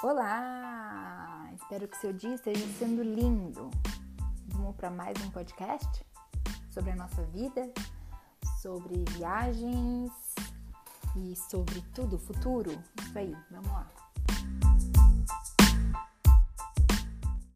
Olá! Espero que seu dia esteja sendo lindo. Vamos para mais um podcast sobre a nossa vida, sobre viagens e sobre tudo, futuro. Isso aí, vamos lá.